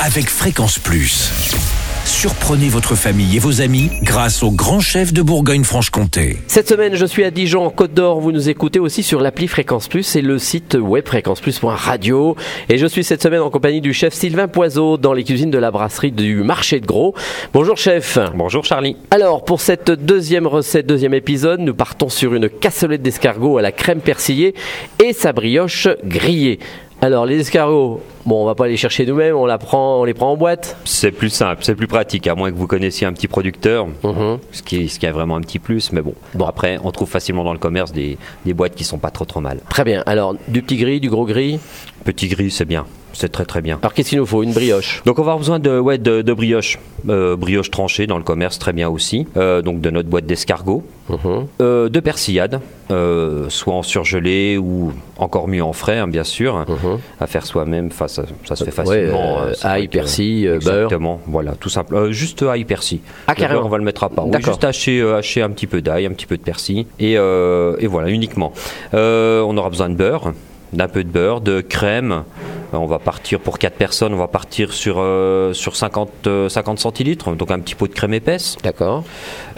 avec Fréquence Plus. Surprenez votre famille et vos amis grâce au grand chef de Bourgogne-Franche-Comté. Cette semaine, je suis à Dijon, en Côte d'Or. Vous nous écoutez aussi sur l'appli Fréquence Plus et le site web fréquenceplus.radio. Et je suis cette semaine en compagnie du chef Sylvain Poiseau dans les cuisines de la brasserie du marché de Gros. Bonjour chef. Bonjour Charlie. Alors, pour cette deuxième recette, deuxième épisode, nous partons sur une cassolette d'escargot à la crème persillée et sa brioche grillée. Alors, les escargots, bon, on va pas les chercher nous-mêmes, on, la prend, on les prend en boîte. C'est plus simple, c'est plus pratique, à moins que vous connaissiez un petit producteur, Mhm. ce, qui, ce qui a vraiment un petit plus. Mais bon, bon après, on trouve facilement dans le commerce des, des boîtes qui sont pas trop trop mal. Très bien. Alors, du petit gris, du gros gris? Petit gris, c'est bien, c'est très très bien. Alors, qu'est-ce qu'il nous faut? Une brioche. Donc on va avoir besoin de, ouais, de, de brioche, Euh, brioche tranchée dans le commerce très bien aussi, Euh, donc de notre boîte d'escargot, Mhm. Euh, de persillade, soit en surgelé ou encore mieux en frais hein, bien sûr, Mhm. à faire soi-même, enfin, ça, ça se fait Ouais, facilement. euh, c'est vrai ail, persil, beurre. Exactement, voilà, tout simple. Euh, juste ail, persil. Ah, carrément. beurre, on va le mettre à part. Oui, juste hacher, euh, hacher un petit peu d'ail, un petit peu de persil, et, et voilà, uniquement. On aura besoin de beurre, d'un peu de beurre, de crème. Euh, On va partir pour 4 personnes, on va partir sur, euh, sur 50, euh, 50 centilitres, donc un petit pot de crème épaisse. D'accord.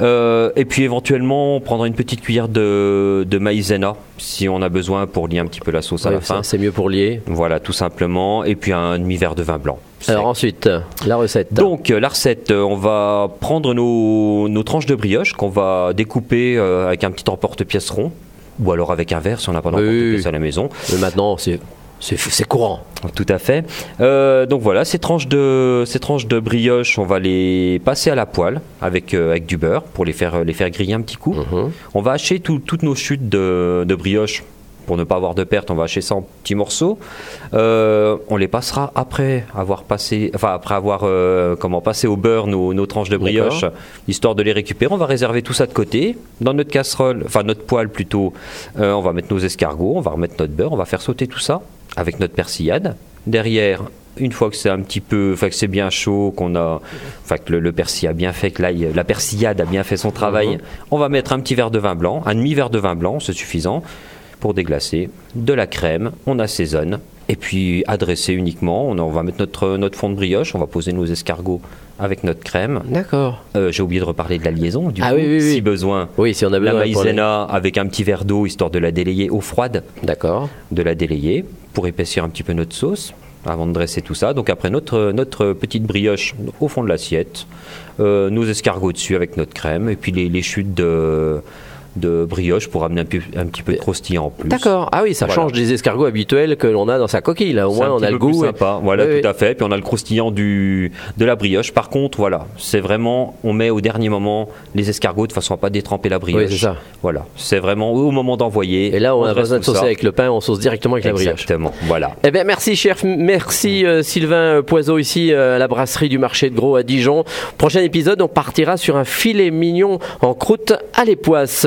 Euh, et puis éventuellement, on prendra une petite cuillère de, de maïzena, si on a besoin pour lier un petit peu la sauce à la fin. C'est mieux pour lier. Voilà, tout simplement. Et puis un demi-verre de vin blanc. Alors, ensuite, la recette. Donc euh, la recette, euh, on va prendre nos, nos tranches de brioche qu'on va découper euh, avec un petit emporte-pièce rond, ou alors avec un verre si on n'a pas d'emporte-pièce oui. à la maison. Mais maintenant, c'est courant. Tout à fait. Euh, donc voilà, ces tranches de ces tranches de brioche, on va les passer à la poêle avec euh, avec du beurre pour les faire les faire griller un petit coup. Mhm. On va hacher tout- toutes nos chutes de, de brioche. Pour ne pas avoir de perte, on va hacher ça en petits morceaux. Euh, on les passera après avoir passé, enfin après avoir euh, comment passé au beurre nos, nos tranches de brioche, histoire de les récupérer. On va réserver tout ça de côté dans notre casserole, enfin notre poêle plutôt. euh, on va mettre nos escargots, on va remettre notre beurre, on va faire sauter tout ça avec notre persillade. Derrière, une fois que c'est un petit peu, enfin que c'est bien chaud, qu'on a, enfin que le, le persil a bien fait, que l'ail- la persillade a bien fait son travail, Mhm. on va mettre un petit verre de vin blanc, un demi verre de vin blanc, c'est suffisant pour déglacer, de la crème, on assaisonne, et puis adresser uniquement, on, on va mettre notre, notre fond de brioche, on va poser nos escargots avec notre crème. D'accord. Euh, J'ai oublié de reparler de la liaison, du Ah coup, oui, oui, oui. si besoin. Oui, si on a La besoin. les- maïzena avec un petit verre d'eau, histoire de la délayer eau froide D'accord. de la délayer pour épaissir un petit peu notre sauce avant de dresser tout ça. Donc après notre, petite brioche au fond de l'assiette, euh, nos escargots dessus avec notre crème et puis les, les chutes de, de brioche pour amener un, peu- un petit peu de croustillant en plus. D'accord. Ah oui, ça Voilà. change des escargots habituels que l'on a dans sa coquille. Là, au moins, un on a le plus goût. sympa. Voilà, Oui, tout oui. à fait. Puis on a le croustillant du, de la brioche. Par contre, voilà, c'est vraiment, on met au dernier moment les escargots de façon à pas détremper la brioche. Oui, c'est ça. Voilà, c'est vraiment au moment d'envoyer. Et là, on, a dresse besoin de saucer ça. avec le pain, on sauce directement avec la brioche. Exactement, voilà. Eh bien, merci, cher. Merci, euh, Sylvain Poiseau, ici euh, à la brasserie du marché de Gros à Dijon. Prochain épisode, on partira sur un filet mignon en croûte à l'époisse.